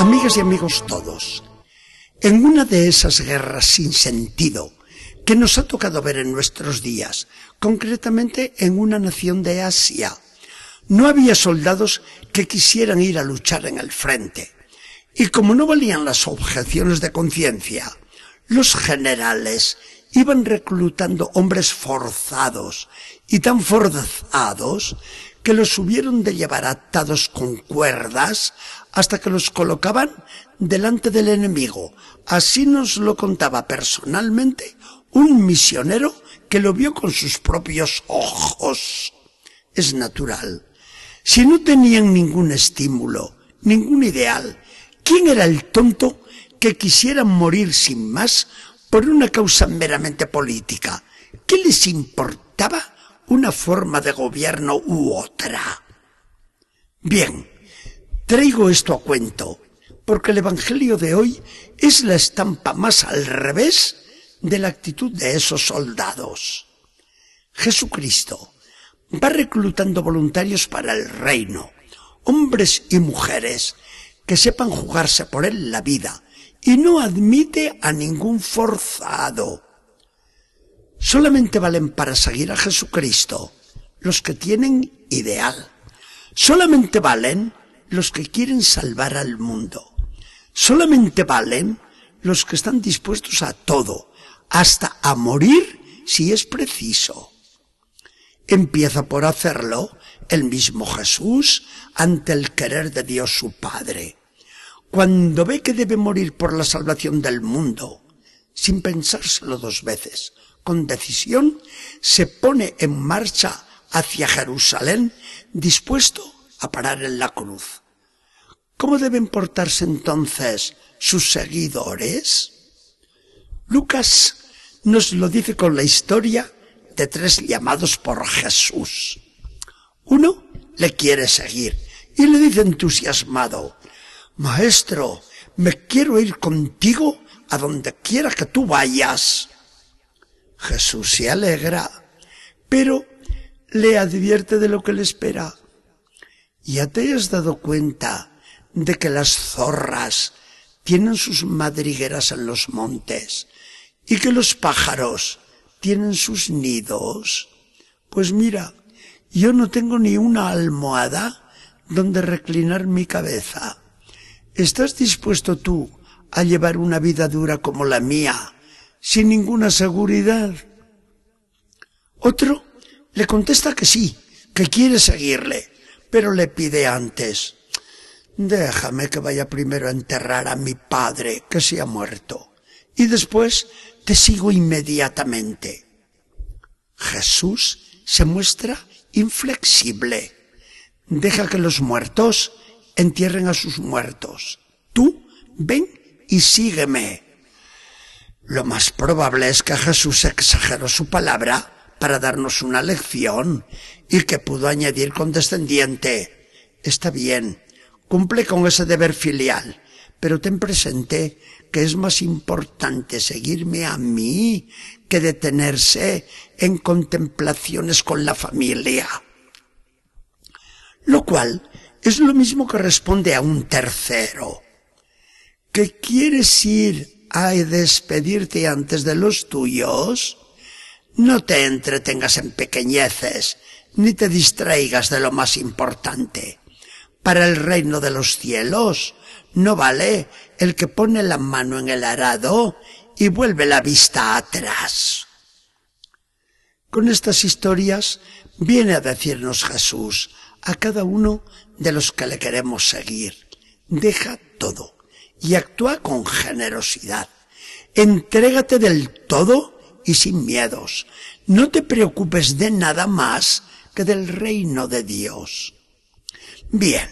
Amigas y amigos todos, en una de esas guerras sin sentido que nos ha tocado ver en nuestros días, concretamente en una nación de Asia, no había soldados que quisieran ir a luchar en el frente. Y como no valían las objeciones de conciencia, los generales iban reclutando hombres forzados y tan forzados que los hubieron de llevar atados con cuerdas hasta que los colocaban delante del enemigo. Así nos lo contaba personalmente un misionero que lo vio con sus propios ojos. Es natural. Si no tenían ningún estímulo, ningún ideal, ¿quién era el tonto que quisiera morir sin más por una causa meramente política? ¿Qué les importaba una forma de gobierno u otra? Bien, Traigo esto a cuento porque el Evangelio de hoy es la estampa más al revés de la actitud de esos soldados. Jesucristo va reclutando voluntarios para el reino, hombres y mujeres que sepan jugarse por él la vida y no admite a ningún forzado. Solamente valen para seguir a Jesucristo los que tienen ideal. Solamente valen los que quieren salvar al mundo. Solamente valen los que están dispuestos a todo, hasta a morir si es preciso. Empieza por hacerlo el mismo Jesús ante el querer de Dios su Padre. Cuando ve que debe morir por la salvación del mundo, sin pensárselo dos veces, con decisión, se pone en marcha hacia Jerusalén dispuesto a parar en la cruz. ¿Cómo deben portarse entonces sus seguidores? Lucas nos lo dice con la historia de tres llamados por Jesús. Uno le quiere seguir y le dice entusiasmado, Maestro, me quiero ir contigo a donde quiera que tú vayas. Jesús se alegra, pero le advierte de lo que le espera. ¿Ya te has dado cuenta de que las zorras tienen sus madrigueras en los montes y que los pájaros tienen sus nidos? Pues mira, yo no tengo ni una almohada donde reclinar mi cabeza. ¿Estás dispuesto tú a llevar una vida dura como la mía, sin ninguna seguridad? Otro le contesta que sí, que quiere seguirle, pero le pide antes, déjame que vaya primero a enterrar a mi padre que se ha muerto y después te sigo inmediatamente. Jesús se muestra inflexible. Deja que los muertos entierren a sus muertos. Tú ven y sígueme. Lo más probable es que Jesús exageró su palabra para darnos una lección y que pudo añadir condescendiente. Está bien, Cumple con ese deber filial, pero ten presente que es más importante seguirme a mí que detenerse en contemplaciones con la familia. Lo cual es lo mismo que responde a un tercero. ¿Que quieres ir a despedirte antes de los tuyos? No te entretengas en pequeñeces, ni te distraigas de lo más importante para el reino de los cielos. No vale el que pone la mano en el arado y vuelve la vista atrás. Con estas historias viene a decirnos Jesús a cada uno de los que le queremos seguir. Deja todo y actúa con generosidad. Entrégate del todo y sin miedos. No te preocupes de nada más que del reino de Dios. Bien,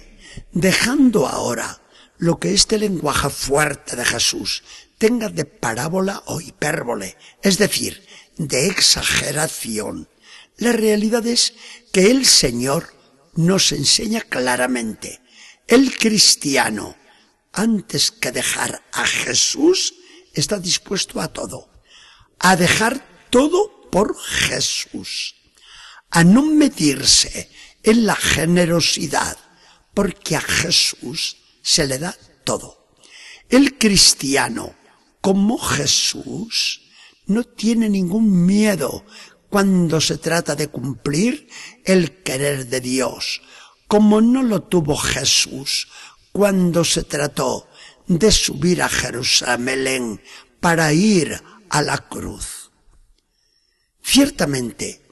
dejando ahora lo que este lenguaje fuerte de Jesús tenga de parábola o hipérbole, es decir, de exageración, la realidad es que el Señor nos enseña claramente, el cristiano, antes que dejar a Jesús, está dispuesto a todo, a dejar todo por Jesús, a no medirse en la generosidad, porque a Jesús se le da todo. El cristiano, como Jesús, no tiene ningún miedo cuando se trata de cumplir el querer de Dios, como no lo tuvo Jesús cuando se trató de subir a Jerusalén para ir a la cruz. Ciertamente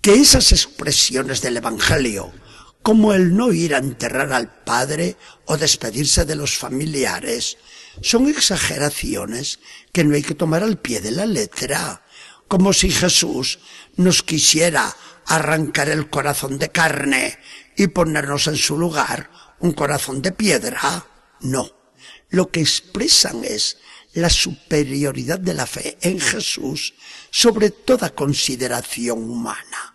que esas expresiones del Evangelio, como el no ir a enterrar al padre o despedirse de los familiares, son exageraciones que no hay que tomar al pie de la letra, como si Jesús nos quisiera arrancar el corazón de carne y ponernos en su lugar un corazón de piedra. No, lo que expresan es la superioridad de la fe en Jesús sobre toda consideración humana.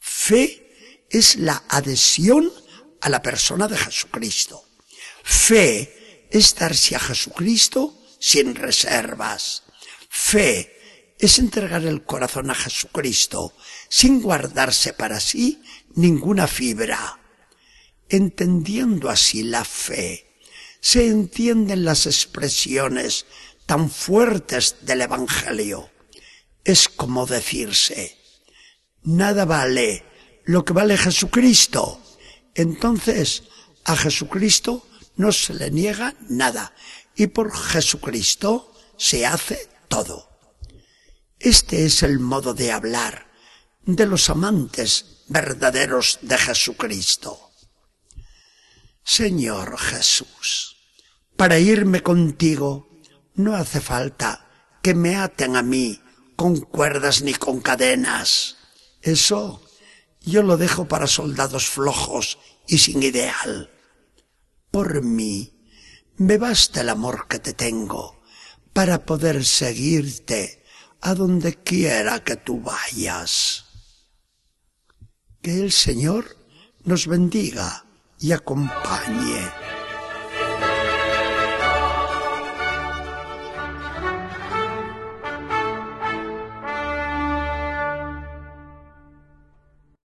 Fe es la adhesión a la persona de Jesucristo. Fe es darse a Jesucristo sin reservas. Fe es entregar el corazón a Jesucristo sin guardarse para sí ninguna fibra. Entendiendo así la fe, se entienden las expresiones tan fuertes del Evangelio. Es como decirse, nada vale lo que vale Jesucristo. Entonces, a Jesucristo no se le niega nada y por Jesucristo se hace todo. Este es el modo de hablar de los amantes verdaderos de Jesucristo. Señor Jesús, para irme contigo no hace falta que me aten a mí con cuerdas ni con cadenas. Eso yo lo dejo para soldados flojos y sin ideal. Por mí me basta el amor que te tengo para poder seguirte a donde quiera que tú vayas. Que el Señor nos bendiga y acompañe.